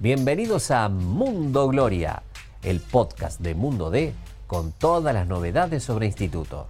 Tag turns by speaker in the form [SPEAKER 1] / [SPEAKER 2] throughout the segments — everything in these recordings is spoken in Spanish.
[SPEAKER 1] Bienvenidos a Mundo Gloria, el podcast de Mundo D con todas las novedades sobre instituto.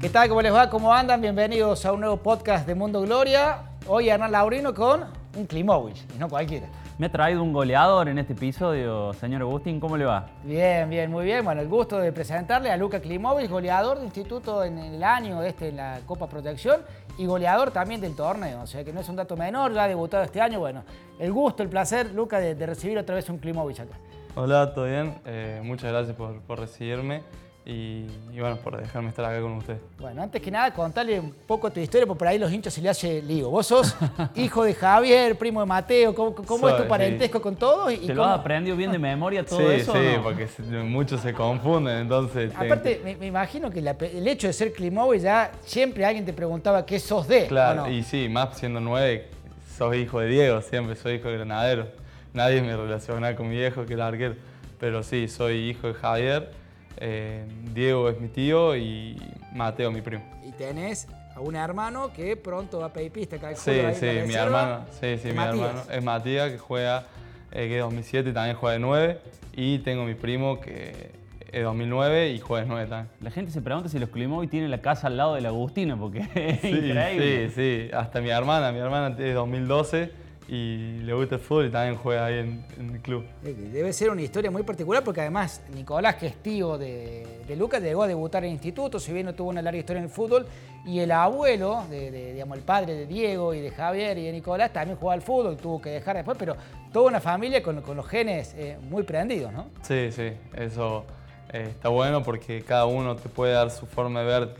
[SPEAKER 2] ¿Qué tal? ¿Cómo les va? ¿Cómo andan? Bienvenidos a un nuevo podcast de Mundo Gloria. Hoy Hernán Laurino con un Klimovich, y no cualquiera.
[SPEAKER 3] Me ha traído un goleador en este episodio, señor Agustín, ¿cómo le va?
[SPEAKER 2] Bien, bien, muy bien. Bueno, el gusto de presentarle a Luca Klimovich, goleador de instituto en el año este en la Copa Protección y goleador también del torneo. O sea que no es un dato menor, ya ha debutado este año. Bueno, el gusto, el placer, Luca, de, recibir otra vez un Klimovich acá.
[SPEAKER 4] Hola, ¿todo bien? Eh, muchas gracias por, por recibirme y, bueno, por dejarme estar acá con usted.
[SPEAKER 2] Bueno, antes que nada, contarle un poco tu historia, porque por ahí los hinchas se le hace lío. Vos sos hijo de Javier, primo de Mateo, ¿cómo, es tu parentesco con todos?
[SPEAKER 3] Y, ¿Te lo has aprendido bien de memoria todo eso?
[SPEAKER 4] Sí, sí, porque muchos se confunden, entonces...
[SPEAKER 2] Aparte, me, imagino que el hecho de ser Klimovic ya siempre alguien te preguntaba qué sos de,
[SPEAKER 4] Claro, y sí, más siendo nueve, sos hijo de Diego, siempre soy hijo de Granadero. Nadie me relaciona con mi viejo, que era arquero. Pero sí, soy hijo de Javier eh, Diego es mi tío y Mateo mi primo.
[SPEAKER 2] Y tenés a un hermano que pronto va a pedir pista acá
[SPEAKER 4] Sí, sí, mi hermano, sí, sí, mi hermano es Matías, que juega, eh, que es 2007 y también juega de 9. Y tengo mi primo que es 2009 y juega de 9 también.
[SPEAKER 3] La gente se pregunta si los Klimovi tienen la casa al lado del Agustino, porque es increíble.
[SPEAKER 4] Sí, sí, hasta mi hermana, mi hermana es 2012 y le gusta el fútbol y también juega ahí en, el club.
[SPEAKER 2] Debe ser una historia muy particular porque además Nicolás, que es tío de, Lucas, llegó a debutar en instituto, si bien no tuvo una larga historia en el fútbol, y el abuelo, de, digamos, el padre de Diego y de Javier y de Nicolás, también jugaba al fútbol, tuvo que dejar después, pero toda una familia con, los genes eh, muy prendidos, ¿no?
[SPEAKER 4] Sí, sí, eso eh, está bueno porque cada uno te puede dar su forma de ver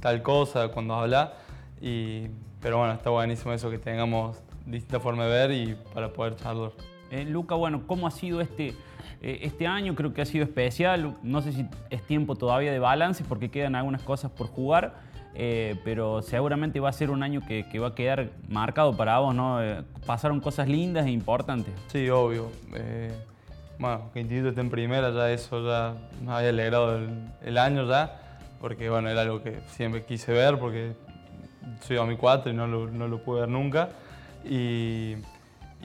[SPEAKER 4] tal cosa cuando habla, y, pero bueno, está buenísimo eso que tengamos distinta forma de ver y para poder charlar.
[SPEAKER 3] Eh, Luca, bueno, ¿cómo ha sido este, eh, este año? Creo que ha sido especial. No sé si es tiempo todavía de balance porque quedan algunas cosas por jugar, eh, pero seguramente va a ser un año que, va a quedar marcado para vos, ¿no? pasaron cosas lindas e importantes.
[SPEAKER 4] Sí, obvio. bueno, que Instituto esté en primera, ya eso ya me había alegrado el, año ya, porque bueno, era algo que siempre quise ver porque soy 2004 y no lo, no lo pude ver nunca y,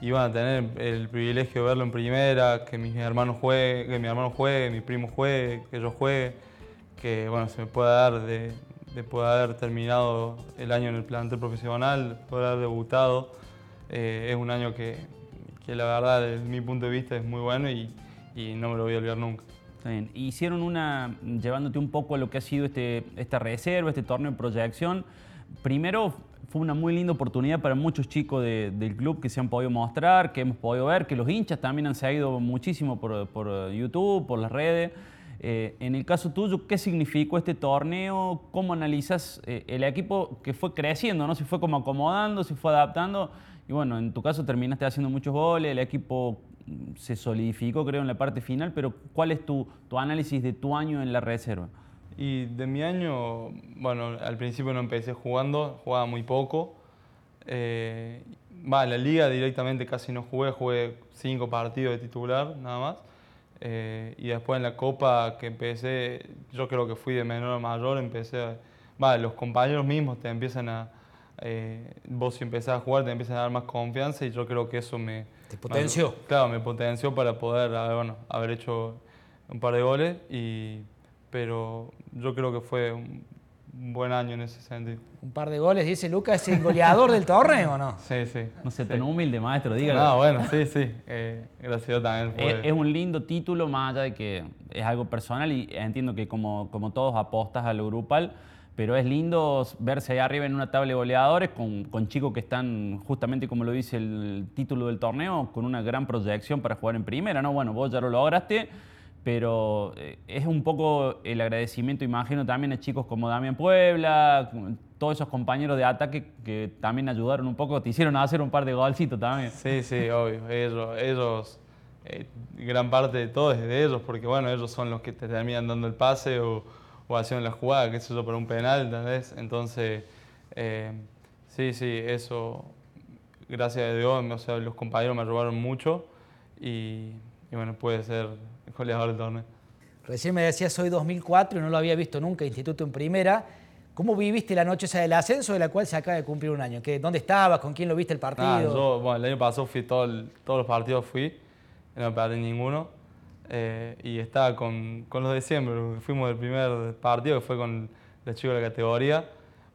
[SPEAKER 4] y a tener el privilegio de verlo en primera, que mis hermanos juegue, que mi hermano juegue, mi primo juegue, que yo juegue, que bueno, se me pueda dar de, de poder haber terminado el año en el plantel profesional, poder haber debutado, eh, es un año que, que, la verdad desde mi punto de vista es muy bueno y, y no me lo voy a olvidar nunca.
[SPEAKER 3] Bien. Hicieron una, llevándote un poco a lo que ha sido este, esta reserva, este torneo de proyección. Primero fue una muy linda oportunidad para muchos chicos del club que se han podido mostrar, que hemos podido ver, que los hinchas también han seguido muchísimo por, por YouTube, por las redes. Eh, en el caso tuyo, ¿qué significó este torneo? ¿Cómo analizas eh, el equipo que fue creciendo? ¿no? Si fue como acomodando, si fue adaptando. Y bueno, en tu caso terminaste haciendo muchos goles, el equipo se solidificó creo en la parte final, pero ¿cuál es tu análisis de tu año en la reserva?
[SPEAKER 4] Y de mi año, bueno, al principio no empecé jugando, jugaba muy poco. Eh, va, la liga directamente casi no jugué, jugué cinco partidos de titular nada más. Eh, y después en la Copa que empecé, yo creo que fui de menor a mayor, empecé, va, los compañeros mismos te empiezan a, eh, vos si empezás a jugar te empiezan a dar más confianza y yo creo que eso me...
[SPEAKER 2] ¿Te potenció?
[SPEAKER 4] claro, me potenció para poder bueno, haber hecho un par de goles y pero yo creo que fue un buen año en ese sentido.
[SPEAKER 2] Un par de goles, dice Lucas, ¿es el goleador del torneo o no?
[SPEAKER 4] Sí, sí.
[SPEAKER 3] No sé, tan humilde, maestro, dígalo.
[SPEAKER 4] No, bueno, sí, sí. Eh, gracias también.
[SPEAKER 3] Es, un lindo título, más allá de que es algo personal y entiendo que como, como todos apostas a lo grupal, pero es lindo verse ahí arriba en una tabla de goleadores con, con, chicos que están, justamente como lo dice el título del torneo, con una gran proyección para jugar en primera, ¿no? Bueno, vos ya lo lograste pero eh, es un poco el agradecimiento, imagino, también a chicos como Damián Puebla, todos esos compañeros de ataque que también ayudaron un poco, te hicieron hacer un par de golcitos también.
[SPEAKER 4] Sí, sí, obvio, ellos, ellos eh, gran parte de todo es de ellos, porque bueno, ellos son los que te terminan dando el pase o, o haciendo la jugada, qué sé yo, para un penal, ¿entendés? Entonces, eh, sí, sí, eso, gracias a Dios, o sea, los compañeros me ayudaron mucho y, y bueno, puede ser goleador del torneo.
[SPEAKER 2] Recién me decía soy 2004 y no lo había visto nunca, Instituto en Primera. ¿Cómo viviste la noche esa del ascenso de la cual se acaba de cumplir un año? ¿Qué, ¿Dónde estabas? ¿Con quién lo viste el partido?
[SPEAKER 4] Nada, yo, bueno, el año pasado fui todo el- todos los partidos fui, no perdí ninguno. eh, y estaba con, con los de siempre, fuimos del primer partido que fue con los chicos de la categoría.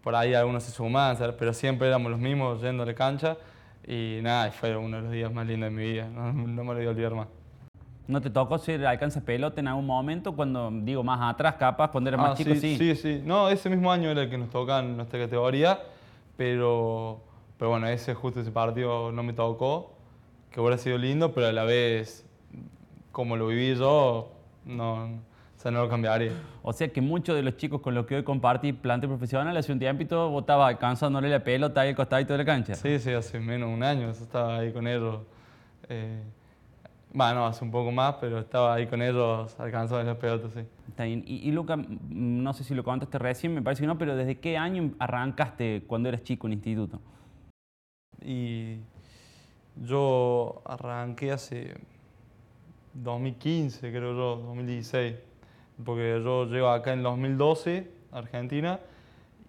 [SPEAKER 4] Por ahí algunos se sumaban, pero siempre éramos los mismos yendo a la cancha. Y nada, fue uno de los días más lindos de mi vida, no, no me lo voy a olvidar más.
[SPEAKER 3] ¿No te tocó ser alcanza pelota en algún momento? Cuando, digo, más atrás, capaz, cuando eras
[SPEAKER 4] Ah,
[SPEAKER 3] más chico, sí.
[SPEAKER 4] sí, sí. No, ese mismo año era el que nos tocaba en nuestra categoría, pero, pero bueno, ese justo ese partido no me tocó, que hubiera sido lindo, pero a la vez, como lo viví yo, no, o sea, no lo cambiaría.
[SPEAKER 3] O sea que muchos de los chicos con los que hoy compartí plante profesional hace un tiempito vos estabas alcanzándole la pelota ahí al costadito de la cancha.
[SPEAKER 4] Sí, sí, hace menos de un año, estaba ahí con ellos. Eh, bueno, hace un poco más, pero estaba ahí con ellos alcanzando las pelotas, sí.
[SPEAKER 3] Está bien. Y, y Luca, mm, no sé si lo contaste recién, me parece que no, pero ¿desde qué año arrancaste cuando eras chico en instituto?
[SPEAKER 4] Y yo arranqué hace 2015, creo yo, 2016, porque yo llego acá en 2012, a Argentina,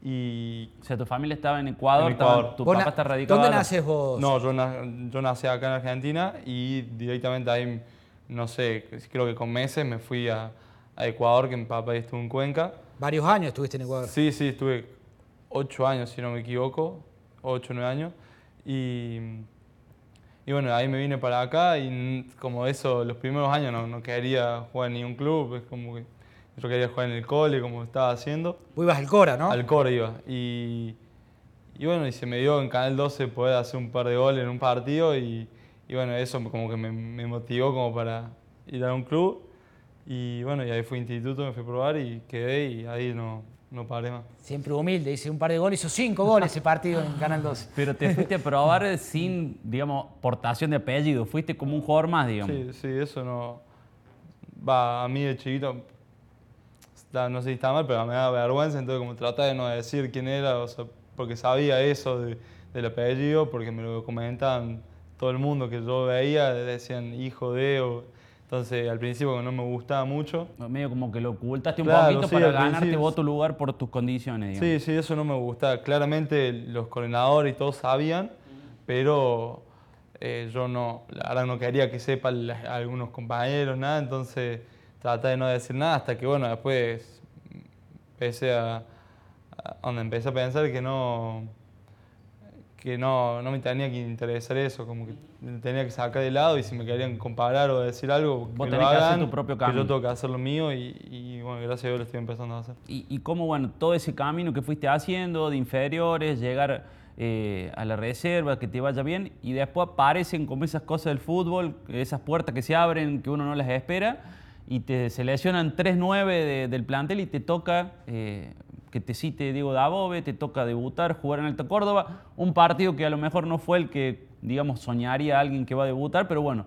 [SPEAKER 4] y...
[SPEAKER 3] O sea, tu familia estaba en Ecuador,
[SPEAKER 4] En Ecuador.
[SPEAKER 3] estaba- tu papá está radicado.
[SPEAKER 2] ¿Dónde naces vos?
[SPEAKER 4] No, yo, na- yo nací acá en Argentina y directamente ahí, no sé, creo que con meses me fui a, a Ecuador, que mi papá estuvo en Cuenca.
[SPEAKER 2] Varios años estuviste en Ecuador.
[SPEAKER 4] Sí, sí, estuve ocho años, si no me equivoco, ocho o nueve años. Y, y bueno, ahí me vine para acá y como eso, los primeros años no, no quería jugar en ningún club, es como que yo quería jugar en el cole, como estaba haciendo.
[SPEAKER 2] Vos ibas al Cora, ¿no?
[SPEAKER 4] Al core iba. Y, y bueno, y se me dio en Canal 12 poder hacer un par de goles en un partido y, y bueno, eso como que me, me motivó como para ir a un club. Y bueno, y ahí fui a instituto, me fui a probar y quedé y ahí no, no paré más.
[SPEAKER 2] Siempre humilde, hice un par de goles, hizo cinco goles ese partido en Canal 12.
[SPEAKER 3] Pero te fuiste a probar sin, digamos, portación de apellido. Fuiste como un jugador más, digamos.
[SPEAKER 4] Sí, sí, eso no. Va, a mí de chiquito, no sé si está mal, pero me da vergüenza, entonces como trataba de no decir quién era, o sea, porque sabía eso de- del apellido, porque me lo comentaban todo el mundo que yo veía, decían hijo de, o, entonces al principio no me gustaba mucho.
[SPEAKER 3] Medio como que lo ocultaste un
[SPEAKER 4] Claro,
[SPEAKER 3] poquito
[SPEAKER 4] sí,
[SPEAKER 3] para ganarte vos tu lugar por tus condiciones, digamos.
[SPEAKER 4] Sí, sí, eso no me gustaba. Claramente los coordinadores y todos sabían, pero eh, yo no, verdad no quería que sepan algunos compañeros, nada, entonces traté de no decir nada hasta que, bueno, después empecé a, a- donde empecé a pensar que no, que no, no me tenía que interesar eso, como que tenía que sacar de lado y si me querían comparar o decir algo,
[SPEAKER 3] Vos
[SPEAKER 4] que lo
[SPEAKER 3] tenés que hacer
[SPEAKER 4] hagan,
[SPEAKER 3] tu propio
[SPEAKER 4] que
[SPEAKER 3] camino.
[SPEAKER 4] yo tengo que hacer lo mío y, y, bueno, gracias a Dios lo estoy empezando a hacer.
[SPEAKER 3] Y, y cómo, bueno, todo ese camino que fuiste haciendo de inferiores, llegar eh, a la reserva, que te vaya bien, y después aparecen como esas cosas del fútbol, esas puertas que se abren, que uno no las espera, y te seleccionan 3-9 de- del plantel y te toca, eh, que te cite Diego Dabove, te toca debutar, jugar en Alta Córdoba, un partido que a lo mejor no fue el que, digamos, soñaría alguien que va a debutar, pero bueno,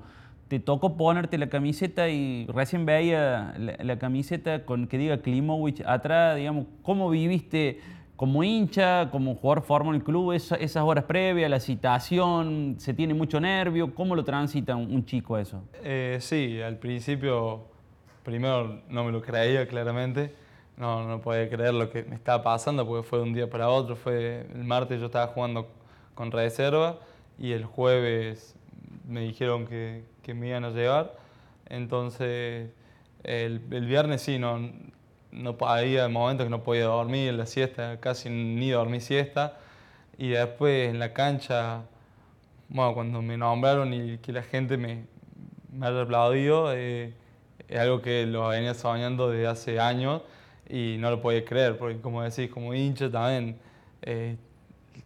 [SPEAKER 3] te tocó ponerte la camiseta y recién veía la, camiseta con que diga Klimovic atrás, digamos, ¿cómo viviste como hincha, como jugador formado en el club, esa- esas horas previas, la citación, se tiene mucho nervio, ¿cómo lo transita un, un chico eso?
[SPEAKER 4] Eh, sí, al principio, primero no me lo creía claramente, no, no podía creer lo que me estaba pasando porque fue de un día para otro, fue el martes yo estaba jugando con reserva y el jueves me dijeron que, que me iban a llevar, entonces el, el viernes sí, no, no había momentos que no podía dormir, la siesta, casi ni dormí siesta. Y después en la cancha bueno, cuando me nombraron y que la gente me, me haya aplaudido, eh, es algo que lo venía soñando desde hace años y no lo podía creer, porque como decís, como hincha también, eh,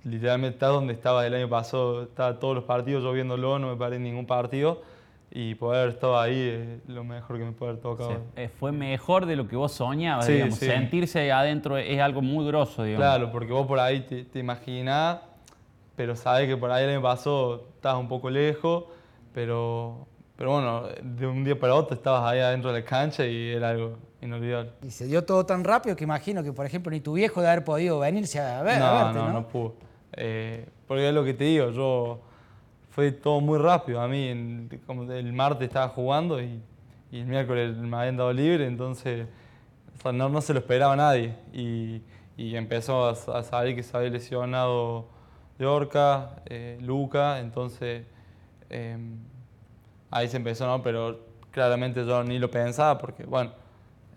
[SPEAKER 4] literalmente está donde estaba el año pasado, estaba todos los partidos, yo viéndolo, no me paré en ningún partido y poder estado ahí es lo mejor que me puede haber tocado.
[SPEAKER 3] sea, eh, fue mejor de lo que vos soñabas,
[SPEAKER 4] Sí,
[SPEAKER 3] digamos.
[SPEAKER 4] sí.
[SPEAKER 3] Sentirse ahí adentro es algo muy grosso, digamos.
[SPEAKER 4] Claro, porque vos por ahí te, te imaginás, pero sabés que por ahí el año pasado estabas un poco lejos, pero, pero bueno, de un día para otro estabas ahí adentro de la cancha y era algo inolvidable.
[SPEAKER 2] Y se dio todo tan rápido que imagino que, por ejemplo, ni tu viejo de haber podido venirse a, ver,
[SPEAKER 4] no,
[SPEAKER 2] a verte,
[SPEAKER 4] no,
[SPEAKER 2] ¿no?
[SPEAKER 4] no, pude. Eh, porque es lo que te digo, yo fue todo muy rápido. A mí, en- como el martes estaba jugando y, y el miércoles me habían dado libre, entonces o sea, no, no se lo esperaba nadie. Y, y empezó a, a saber que se había lesionado Yorca, eh, Luca, entonces em, ahí se empezó, ¿no? Pero claramente yo ni lo pensaba porque, bueno,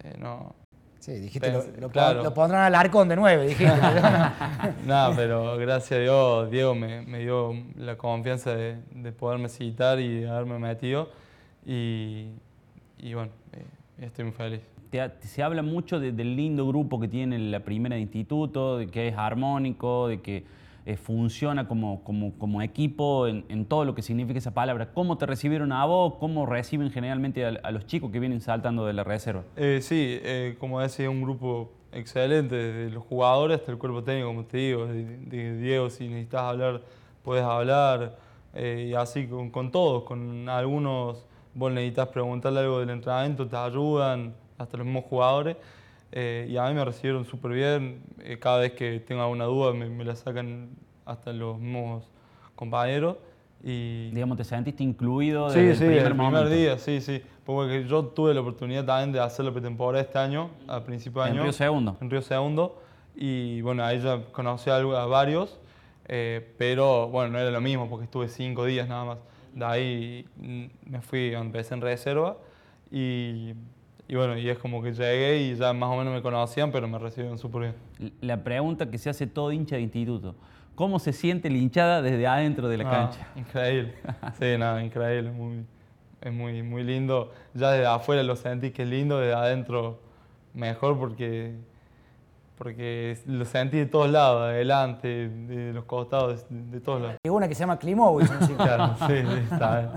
[SPEAKER 4] eh, no,
[SPEAKER 2] Sí, dijiste, lo, lo
[SPEAKER 4] claro.
[SPEAKER 2] lo pondrán al arcón de nueve, dijiste.
[SPEAKER 4] Nada, pero gracias a Dios, Diego me, me dio la confianza de, de poderme citar y de haberme metido. Y, y bueno, eh, estoy muy feliz.
[SPEAKER 3] Te- se habla mucho de- del lindo grupo que tiene la primera de instituto, de que es armónico, de que eh, funciona como, como, equipo en, todo lo que significa esa palabra. ¿Cómo te recibieron a vos? ¿Cómo reciben generalmente a, los chicos que vienen saltando de la reserva?
[SPEAKER 4] Eh, sí, eh, como decía, un grupo excelente, desde los jugadores hasta el cuerpo técnico, como te digo, Diego, si necesitas hablar, puedes hablar, eh, y así con, con todos, con algunos vos necesitas preguntarle algo del entrenamiento, te ayudan, hasta los mismos jugadores, eh, y a mí me recibieron súper bien, eh, cada vez que tengo alguna duda me, me la sacan hasta los mismos compañeros, y,
[SPEAKER 3] Digamos, ¿te sentiste incluido
[SPEAKER 4] Sí,
[SPEAKER 3] desde
[SPEAKER 4] sí,
[SPEAKER 3] el primer
[SPEAKER 4] el primer día, sí, sí. Porque yo tuve la oportunidad también de hacer la pretemporada este año, a principio de
[SPEAKER 3] En
[SPEAKER 4] año.
[SPEAKER 3] Río Segundo.
[SPEAKER 4] En Río Segundo. Y bueno, ahí ya conocí a, a varios, eh, pero bueno, no era lo mismo porque estuve cinco días nada más. De ahí mm, me fui, empecé en reserva y, y bueno, y es como que llegué y ya más o menos me conocían, pero me recibieron súper bien.
[SPEAKER 3] La pregunta que se hace todo hincha de instituto. ¿Cómo se siente la hinchada desde adentro de la
[SPEAKER 4] Ah,
[SPEAKER 3] cancha?
[SPEAKER 4] Increíble. Sí, nada, increíble. Muy, es muy, muy lindo. Ya desde afuera lo sentí que es lindo, desde adentro mejor porque, porque lo sentí de todos lados, de adelante, de los costados, de, de todos lados.
[SPEAKER 2] Y una que se llama Klimovic encima.
[SPEAKER 4] Claro, sí, sí, está bien.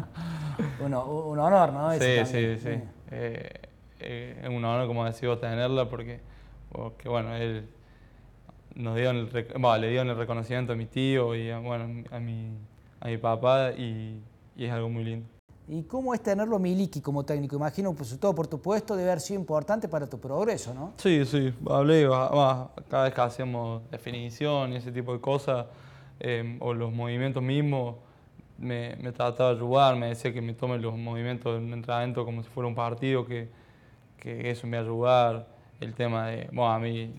[SPEAKER 2] Uno- un honor, ¿no? Ese
[SPEAKER 4] Sí,
[SPEAKER 2] también.
[SPEAKER 4] sí, sí. Eh, eh, es un honor, como decís vos, tenerla porque, porque bueno, él nos dio el, bueno, le dieron el reconocimiento a mi tío y a, bueno, a, mi, a mi papá y, y es algo muy lindo.
[SPEAKER 2] ¿Y cómo es tenerlo Miliki como técnico? Imagino, pues, todo por tu puesto, debe haber sido importante para tu progreso, ¿no?
[SPEAKER 4] Sí, sí, hablé, cada vez que hacíamos definición y ese tipo de cosas, eh, o los movimientos mismos, me, me trataba de ayudar, me decía que me tome los movimientos del entrenamiento como si fuera un partido, que, que eso me iba a ayudar. El tema de, bueno, a mí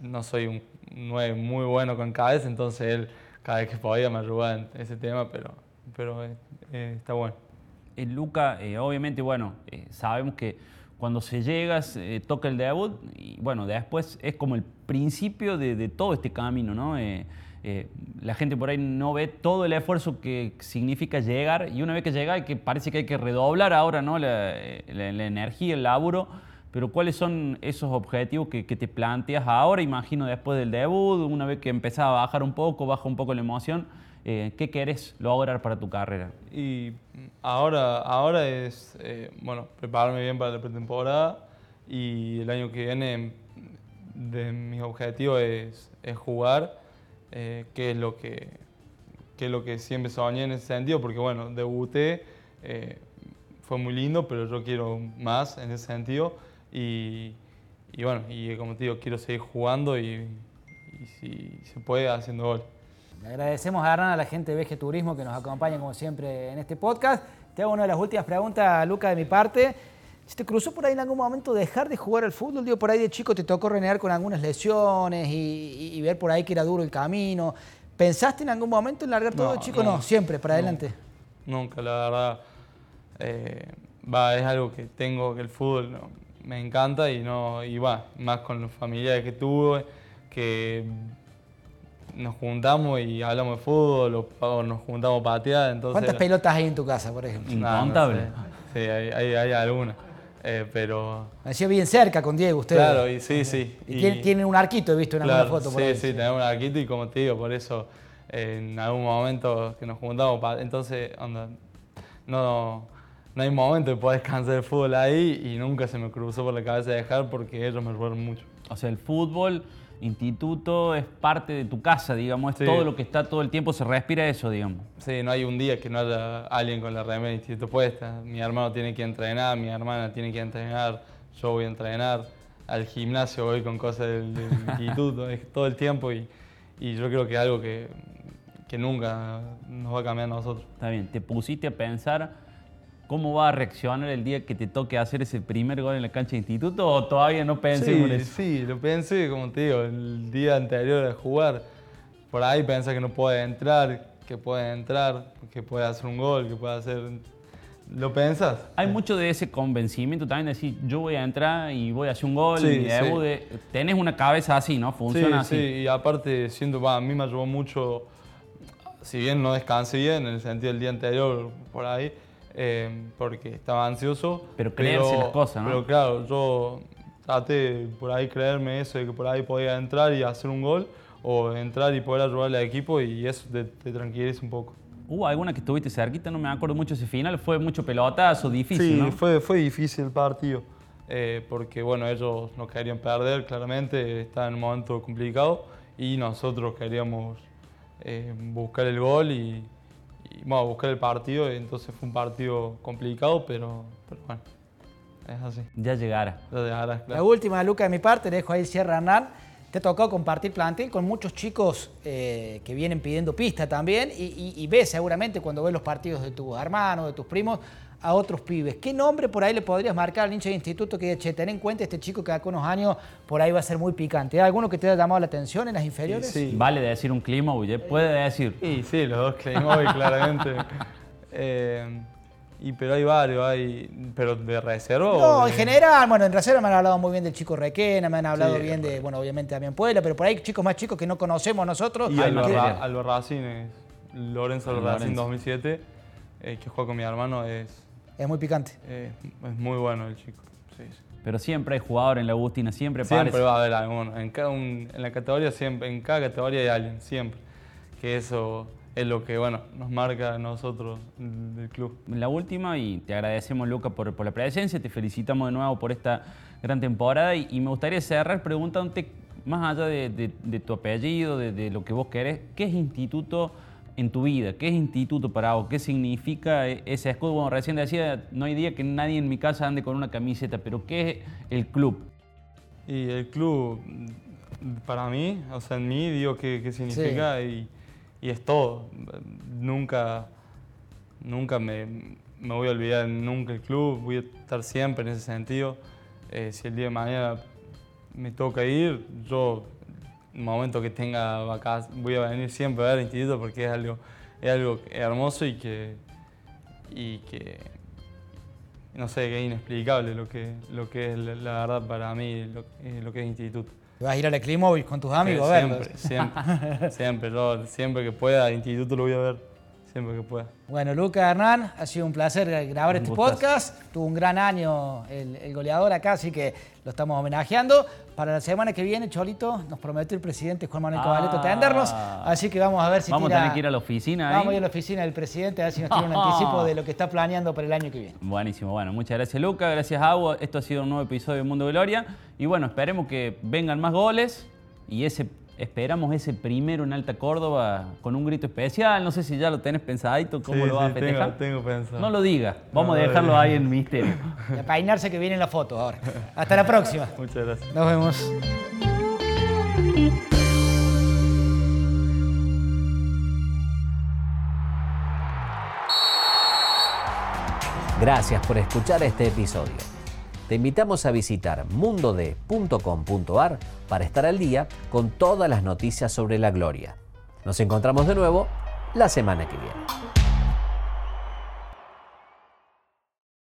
[SPEAKER 4] no soy un 9 muy bueno con cabeza, entonces él cada vez que podía me ayudaba en ese tema, pero, pero eh, eh, está bueno.
[SPEAKER 3] Eh, Luca, eh, obviamente, bueno, eh, sabemos que cuando se llega, eh, toca el debut y bueno, después es como el principio de, de todo este camino, ¿no? Eh, la gente por ahí no ve todo el esfuerzo que significa llegar y una vez que llega que, parece que hay que redoblar ahora, ¿no? La, eh, la- la energía, el laburo, pero ¿cuáles son esos objetivos que, que te planteas ahora? Imagino después del debut, una vez que empezás a bajar un poco, baja un poco la emoción, eh, ¿qué querés lograr para tu carrera?
[SPEAKER 4] Y ahora, ahora es, eh, bueno, prepararme bien para la pretemporada y el año que viene de mis objetivos es, es jugar, eh, es lo que, que es lo que siempre soñé en ese sentido, porque bueno, debuté, eh, fue muy lindo, pero yo quiero más en ese sentido y, y bueno, y como te digo, quiero seguir jugando y, y si se puede haciendo gol.
[SPEAKER 2] Le agradecemos a Hernán, a la gente de VG Turismo que nos acompaña como siempre en este podcast. Te hago una de las últimas preguntas, Luca, de mi parte. ¿Se te cruzó por ahí en algún momento dejar de jugar al fútbol? Digo, por ahí de chico te tocó renegar con algunas lesiones y, y- y ver por ahí que era duro el camino. ¿Pensaste en algún momento en largar todo
[SPEAKER 4] No,
[SPEAKER 2] chico? No,
[SPEAKER 4] no.
[SPEAKER 2] siempre, para adelante.
[SPEAKER 4] Nunca, la verdad. eh, va, es algo que tengo, que el fútbol no, me encanta y no y va, más con los familiares que tuve, que nos juntamos y hablamos de fútbol o, o nos juntamos a patear. Entonces,
[SPEAKER 2] ¿Cuántas pelotas hay en tu casa, por ejemplo?
[SPEAKER 4] Nah, no
[SPEAKER 3] Incontable.
[SPEAKER 4] sé. Sí, hay, hay, hay algunas. Eh, pero.
[SPEAKER 2] Me decía bien cerca con Diego, ustedes.
[SPEAKER 4] Claro, y sí, sí.
[SPEAKER 2] Y, tiene- tienen un arquito, he visto en alguna
[SPEAKER 4] Claro,
[SPEAKER 2] foto por
[SPEAKER 4] sí,
[SPEAKER 2] ahí.
[SPEAKER 4] sí, tenemos un arquito y como te digo, por eso eh, en algún momento que nos juntamos, pa- entonces onda, no, no hay momento de poder descansar el fútbol ahí y nunca se me cruzó por la cabeza dejar porque ellos me robaron mucho.
[SPEAKER 3] O sea, el fútbol, instituto, es parte de tu casa, digamos, es
[SPEAKER 4] Sí.
[SPEAKER 3] todo lo que está todo el tiempo, se respira eso, digamos.
[SPEAKER 4] Sí, no hay un día que no haya alguien con la remera del instituto puesta. Mi hermano tiene que entrenar, mi hermana tiene que entrenar, yo voy a entrenar, al gimnasio voy con cosas del, del instituto, es todo el tiempo y, y yo creo que es algo que, que nunca nos va a cambiar a nosotros.
[SPEAKER 3] Está bien, te pusiste a pensar ¿Cómo va a reaccionar el día que te toque hacer ese primer gol en la cancha de instituto o todavía no pensé
[SPEAKER 4] sí,
[SPEAKER 3] en eso?
[SPEAKER 4] Sí, lo pensé, como te digo, el día anterior a jugar. Por ahí pensé que no puede entrar, que puede entrar, que puede hacer un gol, que puede hacer... ¿Lo pensás?
[SPEAKER 3] Hay mucho de ese convencimiento también de decir, yo voy a entrar y voy a hacer un gol,
[SPEAKER 4] Sí,
[SPEAKER 3] mi debut
[SPEAKER 4] sí.
[SPEAKER 3] de- tenés una cabeza así, ¿no? Funciona
[SPEAKER 4] sí,
[SPEAKER 3] así.
[SPEAKER 4] Sí, y aparte siento, a mí me ayudó mucho, si bien no descansé bien, en el sentido del día anterior, por ahí, eh, porque estaba ansioso.
[SPEAKER 3] Pero creerse las cosas, ¿no?
[SPEAKER 4] Pero claro, yo traté por ahí creerme eso, de que por ahí podía entrar y hacer un gol, o entrar y poder ayudarle al equipo, y eso te, te tranquiliza un poco.
[SPEAKER 3] ¿Hubo alguna que estuviste cerquita? No me acuerdo mucho ese final. Fue mucho pelotazo, difícil,
[SPEAKER 4] Sí,
[SPEAKER 3] ¿no?
[SPEAKER 4] fue, fue difícil el partido, eh, porque bueno, ellos no querían perder, claramente, estaban en un momento complicado y nosotros queríamos eh, buscar el gol y, y, bueno, buscar el partido, y entonces fue un partido complicado, pero, pero bueno, es así.
[SPEAKER 3] Ya llegará.
[SPEAKER 4] Ya llegará,
[SPEAKER 2] La última, Luca, de mi parte, dejo ahí el cierre a Hernán. Te ha tocado compartir plantel con muchos chicos eh, que vienen pidiendo pista también y, y- y ves seguramente cuando ves los partidos de tus hermanos, de tus primos, a otros pibes. ¿Qué nombre por ahí le podrías marcar al hincha de instituto que, che, ten en cuenta este chico que acá unos años por ahí va a ser muy picante? ¿Hay alguno que te haya llamado la atención en las inferiores?
[SPEAKER 4] Sí.
[SPEAKER 3] Vale decir un clima, oye, puede decir.
[SPEAKER 4] Y sí, los dos Playmobil, claramente. Eh, y, pero hay varios, hay, pero de reserva. o
[SPEAKER 2] No,
[SPEAKER 4] de-
[SPEAKER 2] en general, bueno, en reserva me han hablado muy bien del chico Requena, me han hablado
[SPEAKER 4] Sí,
[SPEAKER 2] bien de, bueno, obviamente también Puebla, pero por ahí chicos más chicos que no conocemos nosotros.
[SPEAKER 4] Y
[SPEAKER 3] Hay
[SPEAKER 4] Alba,
[SPEAKER 3] material.
[SPEAKER 4] Ra- Alba Racing es Lorenzo Alba Racing
[SPEAKER 3] Lorenzo.
[SPEAKER 4] 2007, eh, que juega con mi hermano, es,
[SPEAKER 2] Es muy picante.
[SPEAKER 4] eh, es muy bueno el chico. Sí, sí.
[SPEAKER 3] Pero siempre hay jugador en la Agustina, siempre,
[SPEAKER 4] Siempre
[SPEAKER 3] aparece.
[SPEAKER 4] va a haber alguno. En, cada un- en la categoría siempre, en cada categoría hay alguien, siempre. Que eso es lo que bueno, nos marca a nosotros del club.
[SPEAKER 3] La última, y te agradecemos, Luca, por, por la presencia, te felicitamos de nuevo por esta gran temporada y, y me gustaría cerrar preguntándote, más allá de, de- de tu apellido, de, de lo que vos querés, ¿qué es instituto en tu vida? ¿Qué es instituto para vos? ¿Qué significa e- ese escudo? Bueno, recién decía, no hay día que nadie en mi casa ande con una camiseta, pero ¿qué es el club?
[SPEAKER 4] Y el club, para mí, o sea, en mí, digo qué, qué significa y, y es todo. Nunca, nunca me, me voy a olvidar nunca el club, voy a estar siempre en ese sentido. Eh, si el día de mañana me toca ir, yo, momento que tenga vacaciones, voy a venir siempre a ver el instituto porque es algo, es algo hermoso y que, y que no sé, que es inexplicable lo que, lo que es la, la verdad para mí, lo, eh, lo que es instituto.
[SPEAKER 2] Vas a ir al Eclimóvil con tus amigos,
[SPEAKER 4] Sí,
[SPEAKER 2] a verlos.
[SPEAKER 4] siempre, siempre, siempre, siempre que pueda, instituto lo voy a ver, siempre que pueda.
[SPEAKER 2] Bueno, Luca Hernán, ha sido un placer grabar
[SPEAKER 3] Un
[SPEAKER 2] este
[SPEAKER 3] gustazo.
[SPEAKER 2] podcast. Tuvo un gran año el, el goleador acá, así que lo estamos homenajeando. Para la semana que viene, Cholito, nos prometió el presidente Juan Manuel Cabaleto
[SPEAKER 3] Ah.
[SPEAKER 2] atendernos, así que vamos a ver si
[SPEAKER 3] Vamos a tener que ir a la oficina ahí.
[SPEAKER 2] Vamos a ir a la oficina del presidente a ver si nos tiene un anticipo de lo que está planeando para el año que viene.
[SPEAKER 3] Buenísimo, bueno, muchas gracias Luca, gracias Agua. Esto ha sido un nuevo episodio de Mundo Gloria. Y bueno, esperemos que vengan más goles y ese esperamos ese primero en Alta Córdoba con un grito especial. No sé si ya lo tenés pensadito, cómo
[SPEAKER 4] Sí,
[SPEAKER 3] lo vas
[SPEAKER 4] sí,
[SPEAKER 3] a festejar.
[SPEAKER 4] Tengo, tengo pensado.
[SPEAKER 3] No lo digas, vamos
[SPEAKER 4] No,
[SPEAKER 3] a dejarlo ahí en misterio.
[SPEAKER 2] Y a peinarse que viene en la foto ahora. Hasta la próxima.
[SPEAKER 4] Muchas gracias.
[SPEAKER 2] Nos vemos.
[SPEAKER 1] Gracias por escuchar este episodio. Te invitamos a visitar mundode.com.ar para estar al día con todas las noticias sobre la gloria. Nos encontramos de nuevo la semana que viene.